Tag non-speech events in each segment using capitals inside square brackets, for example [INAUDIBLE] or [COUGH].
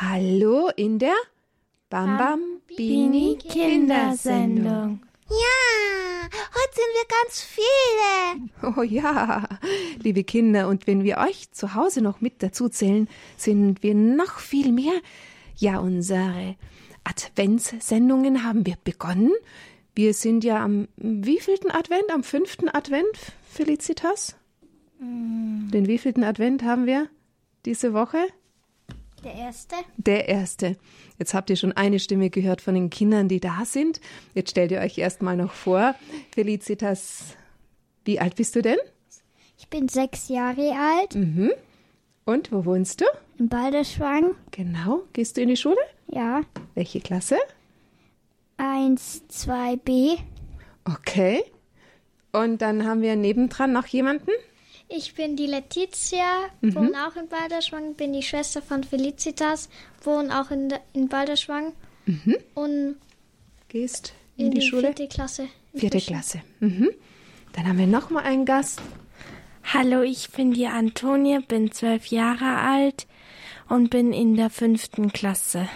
Hallo in der Bam Bini Kindersendung. Ja, heute sind wir ganz viele. Oh ja, liebe Kinder, und wenn wir euch zu Hause noch mit dazu zählen, sind wir noch viel mehr. Ja, unsere Adventssendungen haben wir begonnen. Wir sind ja am wievielten Advent? Am fünften Advent, Felicitas? Mm. Den wievielten Advent haben wir diese Woche? Der erste. Der erste. Jetzt habt ihr schon eine Stimme gehört von den Kindern, die da sind. Jetzt stellt ihr euch erstmal noch vor. Felicitas, wie alt bist du denn? Ich bin sechs Jahre alt. Mhm. Und wo wohnst du? In Balderschwang. Genau. Gehst du in die Schule? Ja. Welche Klasse? 1, 2b. Okay. Und dann haben wir nebendran noch jemanden? Ich bin die Letizia, mhm. wohne auch in Balderschwang, bin die Schwester von Felicitas, wohne auch in, in Balderschwang mhm. und gehst in, in die, die, Schule? Vierte Klasse. Vierte Klasse. Mhm. Dann haben wir noch mal einen Gast. Hallo, ich bin die Antonia, bin zwölf Jahre alt und bin in der fünften Klasse.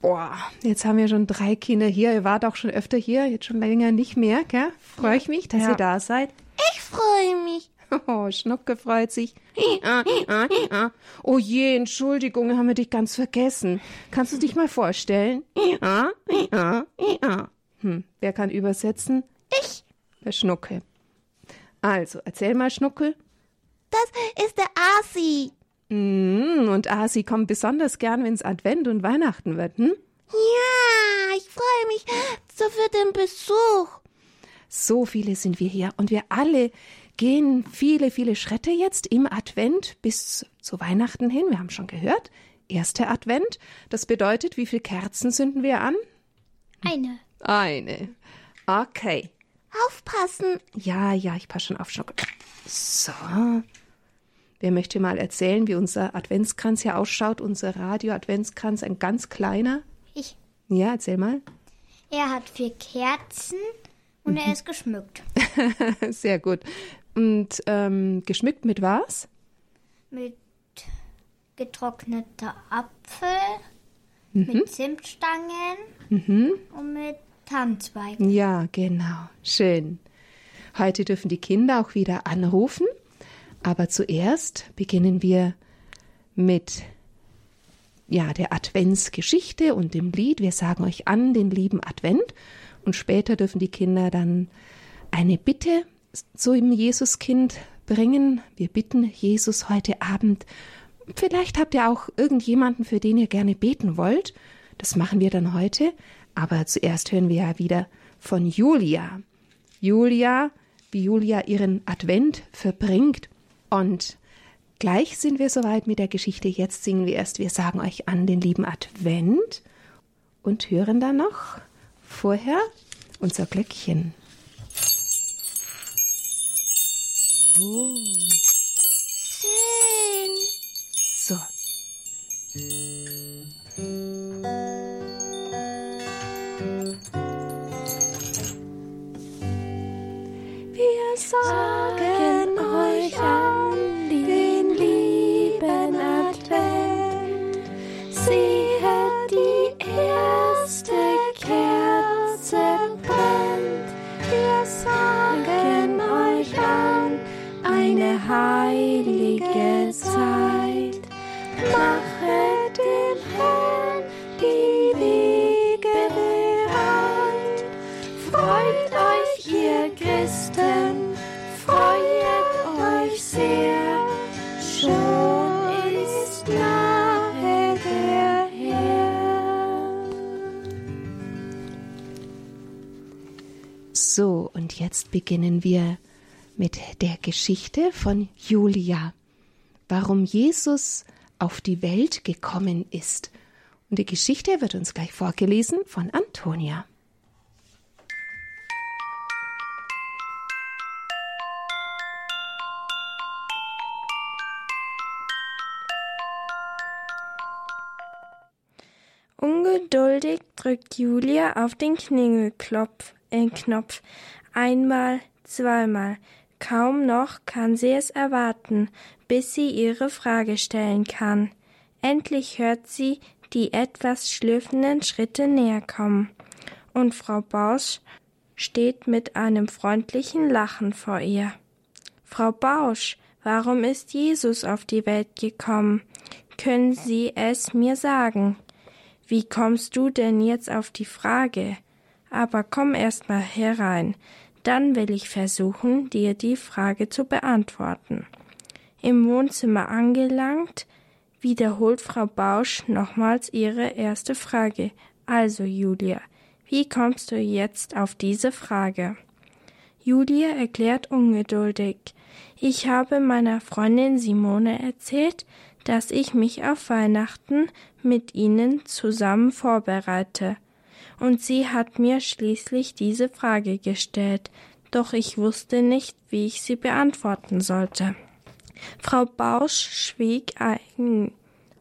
Boah, jetzt haben wir schon drei Kinder hier. Ihr wart auch schon öfter hier, jetzt schon länger nicht mehr, gell? Freue ich mich, dass ja. ihr da seid. Ich freue mich. [LAUGHS] Oh, Schnucke freut sich. Oh je, Entschuldigung, haben wir dich ganz vergessen. Kannst du dich mal vorstellen? Hm, wer kann übersetzen? Ich. Der Schnucke. Also, erzähl mal, Schnuckel. Das ist der Asi. Mm, und Asi kommt besonders gern, wenn es Advent und Weihnachten wird, hm? Ja, ich freue mich so für den Besuch. So viele sind wir hier und wir alle gehen viele, viele Schritte jetzt im Advent bis zu Weihnachten hin. Wir haben schon gehört, erster Advent. Das bedeutet, wie viele Kerzen zünden wir an? Eine. Eine. Okay. Aufpassen. Ja, ja, ich passe schon auf. So. Wer möchte mal erzählen, wie unser Adventskranz hier ausschaut? Unser Radio-Adventskranz, ein ganz kleiner. Ich. Ja, erzähl mal. Er hat vier Kerzen und er ist geschmückt. [LAUGHS] Sehr gut. Und ähm, geschmückt mit was? Mit getrockneter Apfel, mhm. mit Zimtstangen mhm. und mit Tannenzweigen. Ja, genau. Schön. Heute dürfen die Kinder auch wieder anrufen. Aber zuerst beginnen wir mit ja, der Adventsgeschichte und dem Lied. Wir sagen euch an den lieben Advent und später dürfen die Kinder dann eine Bitte zu dem Jesuskind bringen. Wir bitten Jesus heute Abend. Vielleicht habt ihr auch irgendjemanden, für den ihr gerne beten wollt. Das machen wir dann heute. Aber zuerst hören wir ja wieder von Julia. Julia, wie Julia ihren Advent verbringt. Und gleich sind wir soweit mit der Geschichte. Jetzt singen wir erst, wir sagen euch an den lieben Advent und hören dann noch vorher unser Glöckchen. Oh. Schön. So. Wir sagen euch an beginnen wir mit der Geschichte von Julia, warum Jesus auf die Welt gekommen ist. Und die Geschichte wird uns gleich vorgelesen von Antonia. Ungeduldig drückt Julia auf den Klingelklopf, äh, Knopf. Einmal, zweimal. Kaum noch kann sie es erwarten, bis sie ihre Frage stellen kann. Endlich hört sie die etwas schlürfenden Schritte näher kommen, und Frau Bausch steht mit einem freundlichen Lachen vor ihr. Frau Bausch, warum ist Jesus auf die Welt gekommen? Können Sie es mir sagen? Wie kommst du denn jetzt auf die Frage? Aber komm erst mal herein, dann will ich versuchen, dir die Frage zu beantworten. Im Wohnzimmer angelangt, wiederholt Frau Bausch nochmals ihre erste Frage. Also, Julia, wie kommst du jetzt auf diese Frage? Julia erklärt ungeduldig. Ich habe meiner Freundin Simone erzählt, dass ich mich auf Weihnachten mit ihnen zusammen vorbereite. Und sie hat mir schließlich diese Frage gestellt, doch ich wusste nicht, wie ich sie beantworten sollte. Frau Bausch schwieg einen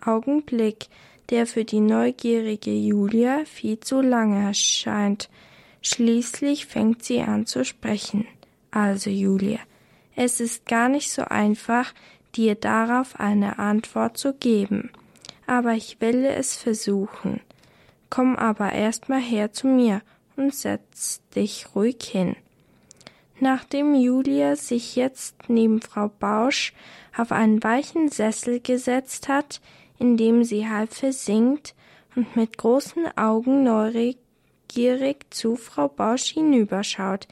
Augenblick, der für die neugierige Julia viel zu lange erscheint. Schließlich fängt sie an zu sprechen. Also, Julia, es ist gar nicht so einfach, dir darauf eine Antwort zu geben. Aber ich will es versuchen. Komm aber erst mal her zu mir und setz dich ruhig hin. Nachdem Julia sich jetzt neben Frau Bausch auf einen weichen Sessel gesetzt hat, in dem sie halb versinkt und mit großen Augen neugierig zu Frau Bausch hinüberschaut,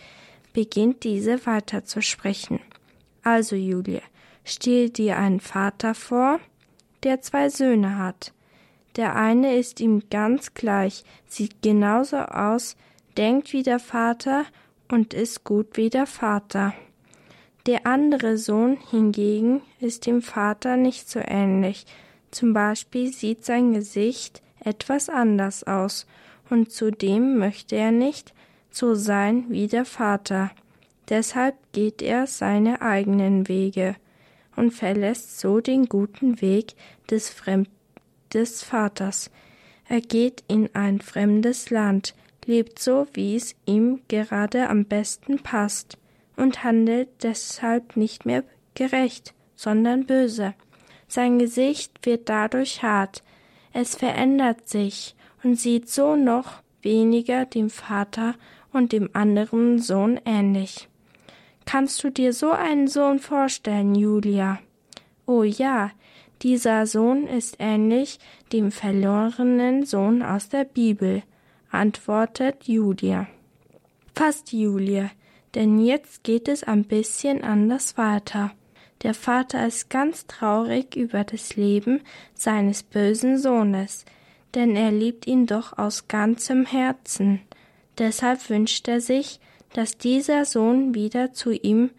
beginnt diese weiterzusprechen. Also, Julia, stell dir einen Vater vor, der zwei Söhne hat. Der eine ist ihm ganz gleich, sieht genauso aus, denkt wie der Vater und ist gut wie der Vater. Der andere Sohn hingegen ist dem Vater nicht so ähnlich. Zum Beispiel sieht sein Gesicht etwas anders aus, und zudem möchte er nicht so sein wie der Vater. Deshalb geht er seine eigenen Wege und verlässt so den guten Weg des, Fremd des Vaters. Er geht in ein fremdes Land, lebt so, wie es ihm gerade am besten passt, und handelt deshalb nicht mehr gerecht, sondern böse. Sein Gesicht wird dadurch hart, es verändert sich und sieht so noch weniger dem Vater und dem anderen Sohn ähnlich. Kannst du dir so einen Sohn vorstellen, Julia? Oh ja, dieser Sohn ist ähnlich dem verlorenen Sohn aus der Bibel, antwortet Julia. Fast Julia, denn jetzt geht es ein bisschen anders weiter. Der Vater ist ganz traurig über das Leben seines bösen Sohnes, denn er liebt ihn doch aus ganzem Herzen. Deshalb wünscht er sich, dass dieser Sohn wieder zu ihm,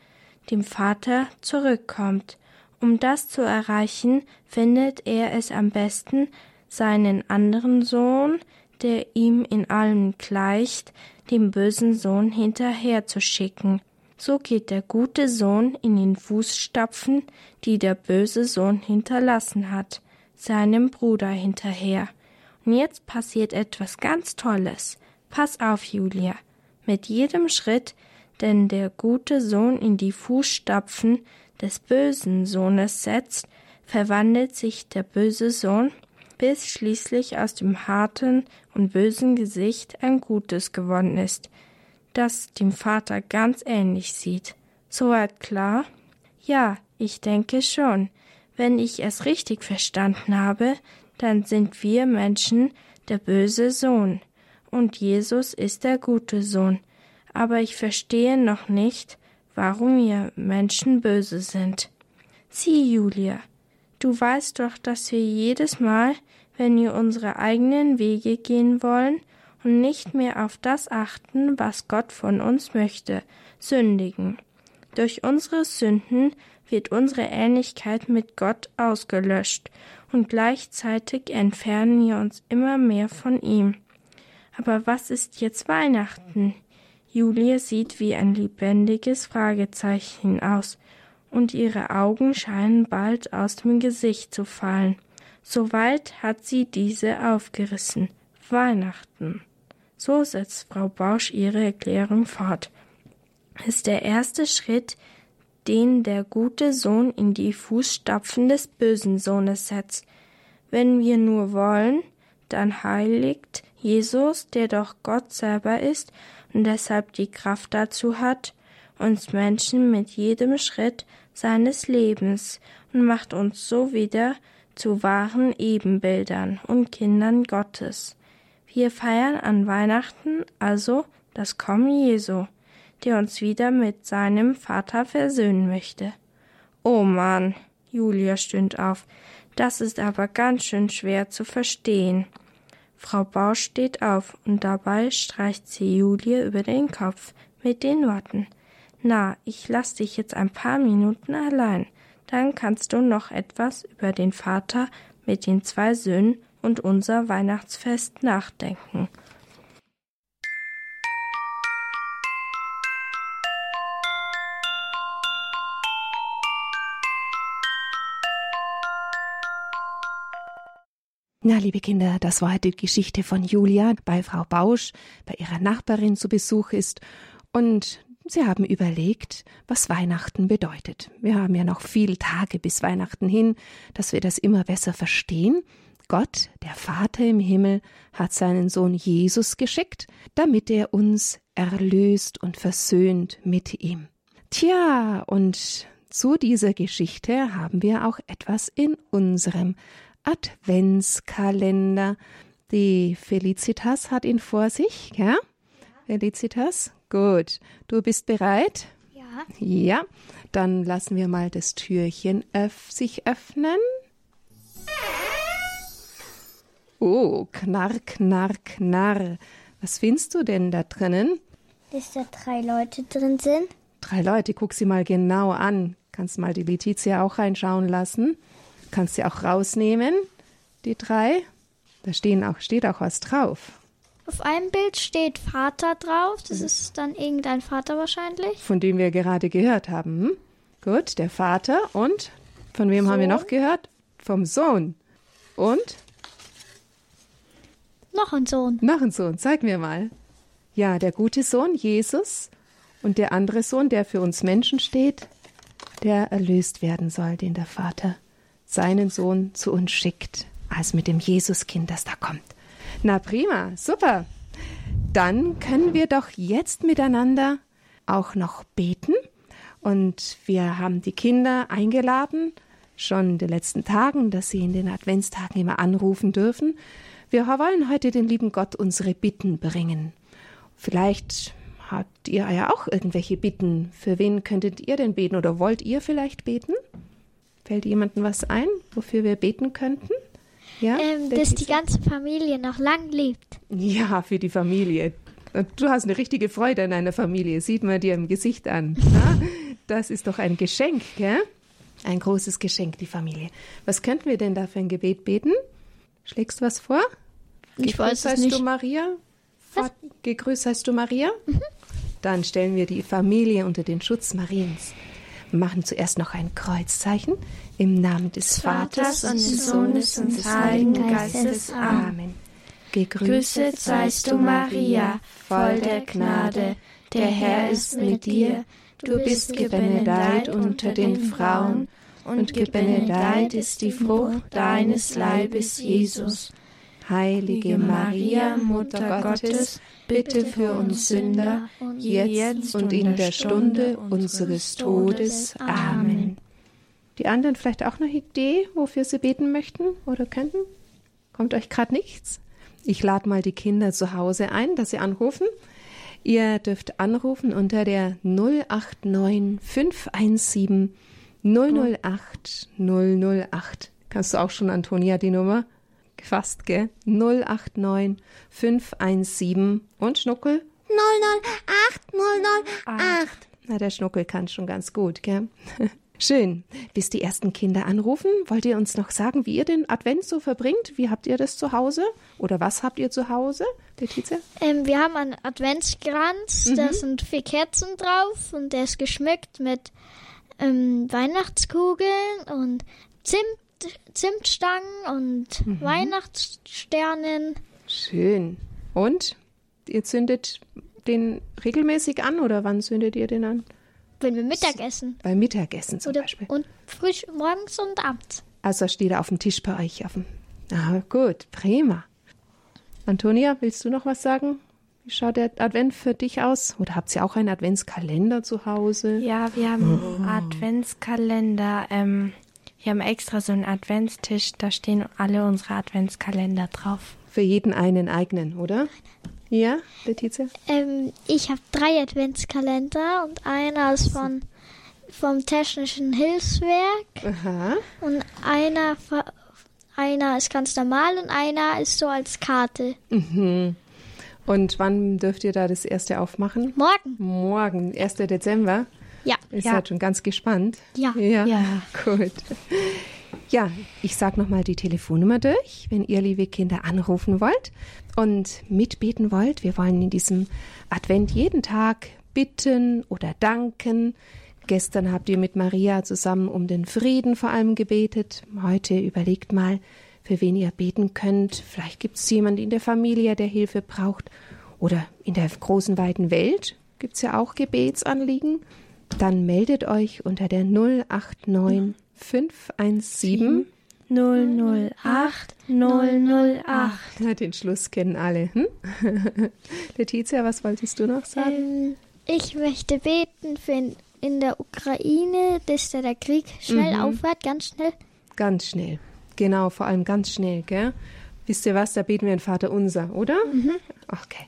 dem Vater, zurückkommt. Um das zu erreichen, findet er es am besten, seinen anderen Sohn, der ihm in allem gleicht, dem bösen Sohn hinterher zu schicken. So geht der gute Sohn in den Fußstapfen, die der böse Sohn hinterlassen hat, seinem Bruder hinterher. Und jetzt passiert etwas ganz Tolles. Pass auf, Julia mit jedem Schritt, den der gute Sohn in die Fußstapfen des bösen Sohnes setzt, verwandelt sich der böse Sohn, bis schließlich aus dem harten und bösen Gesicht ein gutes geworden ist, das dem Vater ganz ähnlich sieht. Soweit klar? Ja, ich denke schon. Wenn ich es richtig verstanden habe, dann sind wir Menschen der böse Sohn und Jesus ist der gute Sohn. Aber ich verstehe noch nicht, warum wir Menschen böse sind. Sieh, Julia, du weißt doch, dass wir jedes Mal, wenn wir unsere eigenen Wege gehen wollen und nicht mehr auf das achten, was Gott von uns möchte, sündigen. Durch unsere Sünden wird unsere Ähnlichkeit mit Gott ausgelöscht und gleichzeitig entfernen wir uns immer mehr von ihm. Aber was ist jetzt Weihnachten? Julia sieht wie ein lebendiges Fragezeichen aus, und ihre Augen scheinen bald aus dem Gesicht zu fallen. Soweit hat sie diese aufgerissen. Weihnachten. So setzt Frau Bausch ihre Erklärung fort. Ist der erste Schritt, den der gute Sohn in die Fußstapfen des bösen Sohnes setzt. Wenn wir nur wollen, dann heiligt Jesus, der doch Gott selber ist und deshalb die Kraft dazu hat, uns Menschen mit jedem Schritt seines Lebens und macht uns so wieder zu wahren Ebenbildern und Kindern Gottes. Wir feiern an Weihnachten also das Kommen Jesu, der uns wieder mit seinem Vater versöhnen möchte. Oh Mann, Julia stöhnt auf, das ist aber ganz schön schwer zu verstehen. Frau Bausch steht auf und dabei streicht sie Julie über den Kopf mit den Worten. Na, ich lass dich jetzt ein paar Minuten allein. Dann kannst du noch etwas über den Vater mit den zwei Söhnen und unser Weihnachtsfest nachdenken. Na, liebe Kinder, das war die Geschichte von Julia bei Frau Bausch, bei ihrer Nachbarin zu Besuch ist. Und sie haben überlegt, was Weihnachten bedeutet. Wir haben ja noch viele Tage bis Weihnachten hin, dass wir das immer besser verstehen. Gott, der Vater im Himmel, hat seinen Sohn Jesus geschickt, damit er uns erlöst und versöhnt mit ihm. Tja, und zu dieser Geschichte haben wir auch etwas in unserem Adventskalender. Die Felicitas hat ihn vor sich, ja? Felicitas, gut. Du bist bereit? Ja. Ja. Dann lassen wir mal das Türchen öff sich öffnen. Oh, knarr, knarr, knarr. Was findest du denn da drinnen? Dass da drei Leute drin sind. Drei Leute, guck sie mal genau an. Kannst mal die Letizia auch reinschauen lassen. Kannst sie auch rausnehmen, die drei. Da stehen auch, steht auch was drauf. Auf einem Bild steht Vater drauf. Das ist dann irgendein Vater wahrscheinlich. Von dem wir gerade gehört haben. Hm? Gut, der Vater und von wem haben wir noch gehört? Vom Sohn. Und Noch ein Sohn. noch ein Sohn, zeig mir mal. Ja, der gute Sohn, Jesus. Und der andere Sohn, der für uns Menschen steht, der erlöst werden soll, den der Vater seinen Sohn zu uns schickt, als mit dem Jesuskind, das da kommt. Na prima, super. Dann können wir doch jetzt miteinander auch noch beten. Und wir haben die Kinder eingeladen, schon in den letzten Tagen, dass sie in den Adventstagen immer anrufen dürfen. Wir wollen heute den lieben Gott unsere Bitten bringen. Vielleicht habt ihr ja auch irgendwelche Bitten. Für wen könntet ihr denn beten oder wollt ihr vielleicht beten? Fällt jemandem was ein, wofür wir beten könnten? Ja, Ähm, dass die ganze Familie noch lang lebt. Ja, für die Familie. Du hast eine richtige Freude an deiner Familie, sieht man dir im Gesicht an. Das ist doch ein Geschenk, gell? Ein großes Geschenk, die Familie. Was könnten wir denn da für ein Gebet beten? Schlägst du was vor? Ich weiß es heißt nicht. du Maria? Vater, gegrüßt heißt du Maria? Dann stellen wir die Familie unter den Schutz Mariens. Wir machen zuerst noch ein Kreuzzeichen im Namen des Vaters und des Sohnes und des Heiligen Geistes. Amen. Grüßet seist du, Maria, voll der Gnade, der Herr ist mit dir. Du bist gebenedeit unter den Frauen, und gebenedeit ist die Frucht deines Leibes, Jesus. Heilige Maria, Mutter Gottes, bitte für uns Sünder, jetzt und in der Stunde unseres Todes. Amen. Die anderen vielleicht auch eine Idee, wofür sie beten möchten oder könnten? Kommt euch gerade nichts? Ich lade mal die Kinder zu Hause ein, dass sie anrufen. Ihr dürft anrufen unter der 089 517 008 008. Kannst du auch schon, Antonia, die Nummer? Fast, gell? 089 517 und Schnuckel? 008 008. Na, der Schnuckel kann schon ganz gut, gell? [LAUGHS] Schön. Bis die ersten Kinder anrufen, wollt ihr uns noch sagen, wie ihr den Advent so verbringt? Wie habt ihr das zu Hause? Oder was habt ihr zu Hause, Letizia? Ähm, wir haben einen Adventskranz, da sind vier Kerzen drauf und der ist geschmückt mit ähm, Weihnachtskugeln und Zimt, Zimtstangen und Weihnachtssternen. Schön. Und ihr zündet den regelmäßig an oder wann zündet ihr den an? Wenn wir Mittag essen. Beim Mittagessen zum Oder, Beispiel. und frisch morgens und abends. Also steht er auf dem Tisch bei euch auf dem. Ah, gut, prima. Antonia, willst du noch was sagen? Wie schaut der Advent für dich aus? Oder habt ihr auch einen Adventskalender zu Hause? Ja, wir haben einen Adventskalender. Ähm, wir haben extra so einen Adventstisch, da stehen alle unsere Adventskalender drauf. Für jeden einen eigenen, oder? Ja, Letizia? Ähm, ich habe drei Adventskalender und einer ist von vom Technischen Hilfswerk Aha. und einer ver- einer ist ganz normal und einer ist so als Karte. Mhm. Und wann dürft ihr da das erste aufmachen? Morgen. Morgen, 1. Dezember. Ja. Ihr Ja. seid schon ganz gespannt. Ja. Ja, Ja. gut. Ja, ich sage nochmal die Telefonnummer durch, wenn ihr, liebe Kinder, anrufen wollt und mitbeten wollt. Wir wollen in diesem Advent jeden Tag bitten oder danken. Gestern habt ihr mit Maria zusammen um den Frieden vor allem gebetet. Heute überlegt mal, für wen ihr beten könnt. Vielleicht gibt es jemanden in der Familie, der Hilfe braucht. Oder in der großen, weiten Welt gibt es ja auch Gebetsanliegen. Dann meldet euch unter der 089 517. 008 008. Ja, den Schluss kennen alle. Hm? [LAUGHS] Letizia, was wolltest du noch sagen? Ähm, ich möchte beten für in, in der Ukraine, dass da der Krieg schnell aufhört, ganz schnell. Ganz schnell. Genau, vor allem ganz schnell, gell? Wisst ihr was? Da beten wir ein Vater unser, oder? Okay.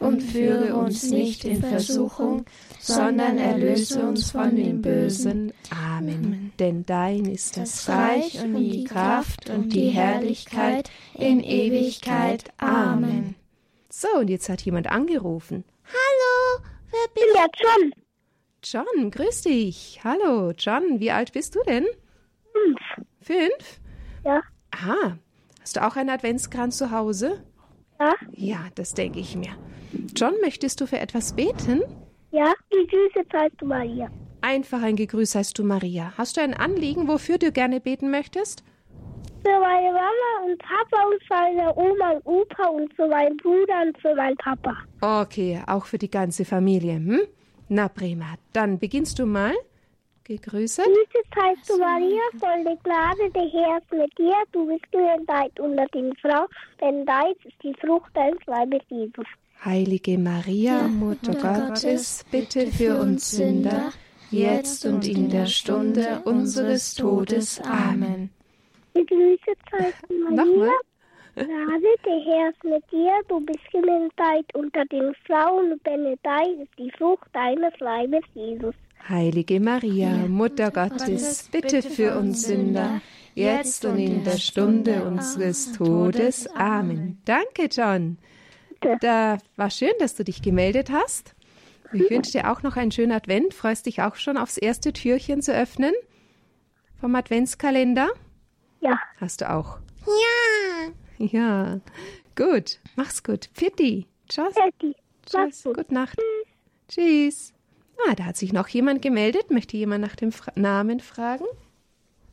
Und führe uns nicht in Versuchung, sondern erlöse uns von dem Bösen. Amen. Denn dein ist das das Reich und die Kraft und die Herrlichkeit in Ewigkeit. Amen. So, und jetzt hat jemand angerufen. Hallo, wer bin ja John? John, grüß dich. Hallo, John, wie alt bist du denn? Fünf. Fünf? Ja, Aha. Hast du auch einen Adventskranz zu Hause? Ja, Ja, das denke ich mir. John, möchtest du für etwas beten? ja. Die süße Zeit du Maria. Einfach ein Gegrüß heißt du Maria. Hast du ein Anliegen, wofür du gerne beten möchtest? Für meine Mama und Papa und für meine Oma und Opa und für meinen Bruder und für meinen Papa. Okay, auch für die ganze Familie, hm? Na prima, dann beginnst du mal. Gegrüßet. Süße Zeit du Maria, voll der Gnade, der Herr ist mit dir. Du bist gebenedeit unter den Frauen, denn dein ist die Frucht deines Leibes, Jesus. Heilige Maria, Mutter Gottes, bitte für uns Sünder, jetzt und in der Stunde unseres Todes. Amen. Süße Zeit du Maria, Nochmal. Gnade, der Herr ist mit dir. Du bist gebenedeit unter den Frauen, und benedeit ist die Frucht deines Leibes, Jesus. Heilige Maria, Mutter Gottes, bitte für uns Sünder, jetzt und in der Stunde unseres Todes. Amen. Danke, John. Da war schön, dass du dich gemeldet hast. Ich wünsche dir auch noch einen schönen Advent. Freust dich auch schon aufs erste Türchen zu öffnen vom Adventskalender? Ja. Hast du auch? Ja. Ja. Gut. Mach's gut. Pfitti. Tschüss. Mach's Tschüss. gut. Gute Nacht. Tschüss. Ah, da hat sich noch jemand gemeldet. Möchte jemand nach dem Fra Namen fragen?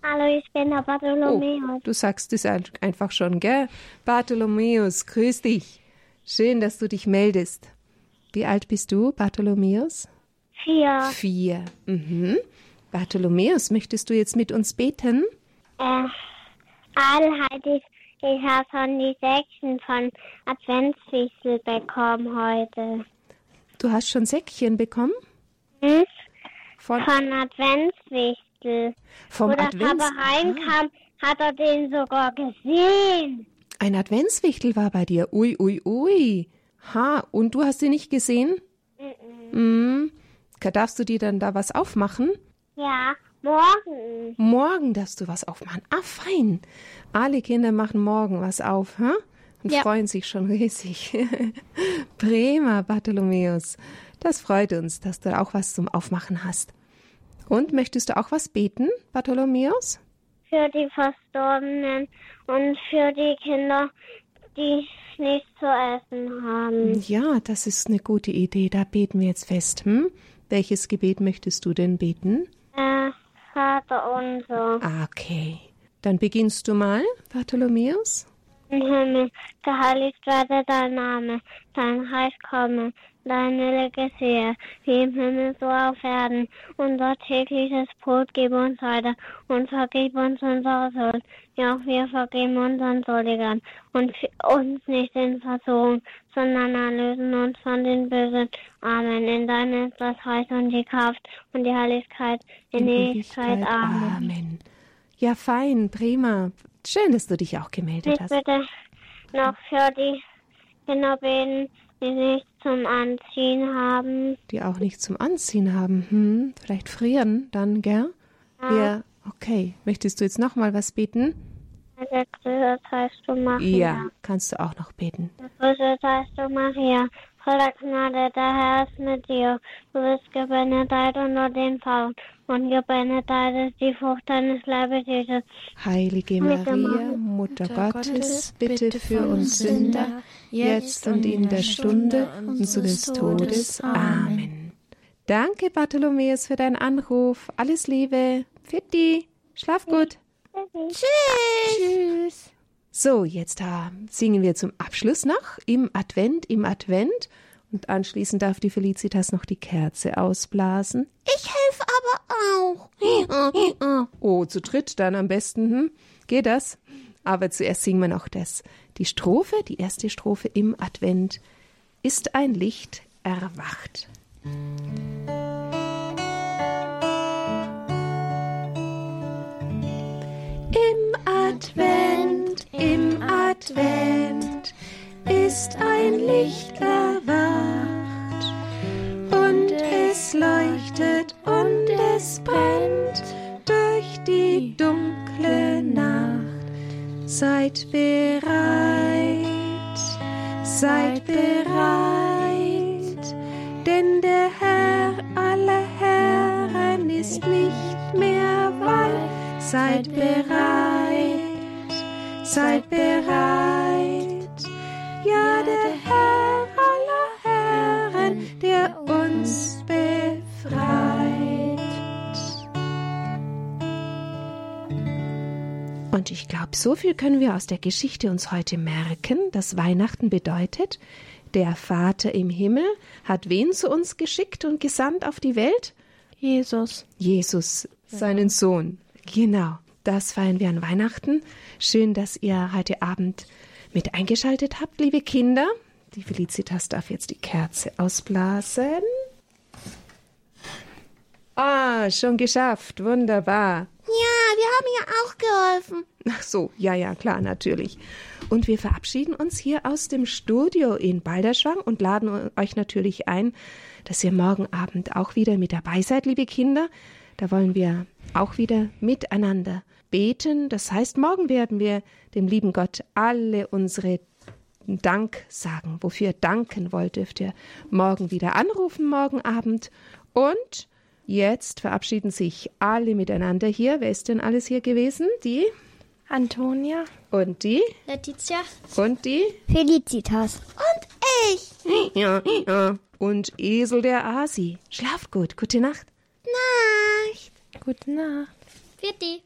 Hallo, ich bin der Bartholomäus. Du sagst es ein- einfach schon, gell? Bartholomäus, grüß dich. Schön, dass du dich meldest. Wie alt bist du, Bartholomäus? Vier. Vier. Mhm. Bartholomäus, möchtest du jetzt mit uns beten? Äh, Adelheid, ich, ich habe schon die Sechsen von Adventswichtel bekommen heute. Du hast schon Säckchen bekommen? Von, Von Adventswichtel. vom Wo Advents... Papa heimkam, hat er den sogar gesehen. Ein Adventswichtel war bei dir. Ui, ui, ui. Ha, und du hast sie nicht gesehen? Mhm. Darfst du dir dann da was aufmachen? Ja, morgen. Morgen darfst du was aufmachen. Ah, fein. Alle Kinder machen morgen was auf, hä? Und Ja. freuen sich schon [LAUGHS] riesig. Prima, Bartholomäus. Das freut uns, dass du auch was zum Aufmachen hast. Und möchtest du auch was beten, Bartholomäus? Für die Verstorbenen und für die Kinder, die nichts zu essen haben. Ja, das ist eine gute Idee. Da beten wir jetzt fest. Hm? Welches Gebet möchtest du denn beten? Äh, Vater unser. Okay. Dann beginnst du mal, Bartholomäus. Im Himmel, geheiligt werde dein Name, dein Reich komme, dein Wille geschehe, wie im Himmel so auf Erden. Unser tägliches Brot gib uns heute und vergib uns unsere Schuld, ja auch wir vergeben unseren Schuldigern. Und uns nicht in Versuchung, sondern erlösen uns von den Bösen. Amen. In deinem ist das Reich und die Kraft und die Heiligkeit in Ewigkeit. Amen. Amen. Ja, fein, prima. Schön, dass du dich auch gemeldet Ich hast. bitte noch für die Kinder beten, die nichts zum Anziehen haben. Die auch nicht zum Anziehen haben. Hm, vielleicht frieren dann, gell? Ja. Okay. Möchtest du jetzt nochmal was beten? Grüße heißt du Maria. Ja, kannst du auch noch beten. Grüße heißt du Maria. Voller Gnade, der Herr ist mit dir. Du bist gebenedeit unter den Frauen. Und gebenedeit ist die Frucht deines Leibes, Jesus. Heilige Maria, Mutter Gottes, bitte für uns Sünder, jetzt und in der Stunde unseres Todes. Amen. Danke, Bartholomäus, für deinen Anruf. Alles Liebe. Fitti. Schlaf gut. Tschüss. So, jetzt äh, singen wir zum Abschluss noch im Advent, im Advent. Und anschließend darf die Felicitas noch die Kerze ausblasen. Ich helfe aber auch. [LAUGHS] Oh, zu dritt dann am besten. Hm? Geht das? Aber zuerst singen wir noch das. Die Strophe, die erste Strophe im Advent. Ist ein Licht erwacht. Im Advent, im Advent ist ein Licht erwacht und es leuchtet und es brennt durch die dunkle Nacht. Seid bereit, seid bereit, denn der Herr aller Herren ist nicht mehr weit. Seid bereit, seid bereit, ja der Herr aller Herren, der uns befreit. Und ich glaube, so viel können wir aus der Geschichte uns heute merken, dass Weihnachten bedeutet, der Vater im Himmel hat wen zu uns geschickt und gesandt auf die Welt? Jesus. Jesus, seinen Sohn. Genau, das feiern wir an Weihnachten. Schön, dass ihr heute Abend mit eingeschaltet habt, liebe Kinder. Die Felicitas darf jetzt die Kerze ausblasen. Ah, schon geschafft. Wunderbar. Ja, wir haben ihr auch geholfen. Ach so, ja, ja, klar, natürlich. Und wir verabschieden uns hier aus dem Studio in Balderschwang und laden euch natürlich ein, dass ihr morgen Abend auch wieder mit dabei seid, liebe Kinder. Da wollen wir auch wieder miteinander beten. Das heißt, morgen werden wir dem lieben Gott alle unsere Dank sagen. Wofür ihr danken wollt, dürft ihr morgen wieder anrufen, morgen Abend. Und jetzt verabschieden sich alle miteinander hier. Wer ist denn alles hier gewesen? Die Antonia. und die Letizia. und die Felicitas. Und ich. [LAUGHS] ja, ja. und Esel der Asi. Schlaf gut. Gute Nacht. Nacht. Gute Nacht. Vierte.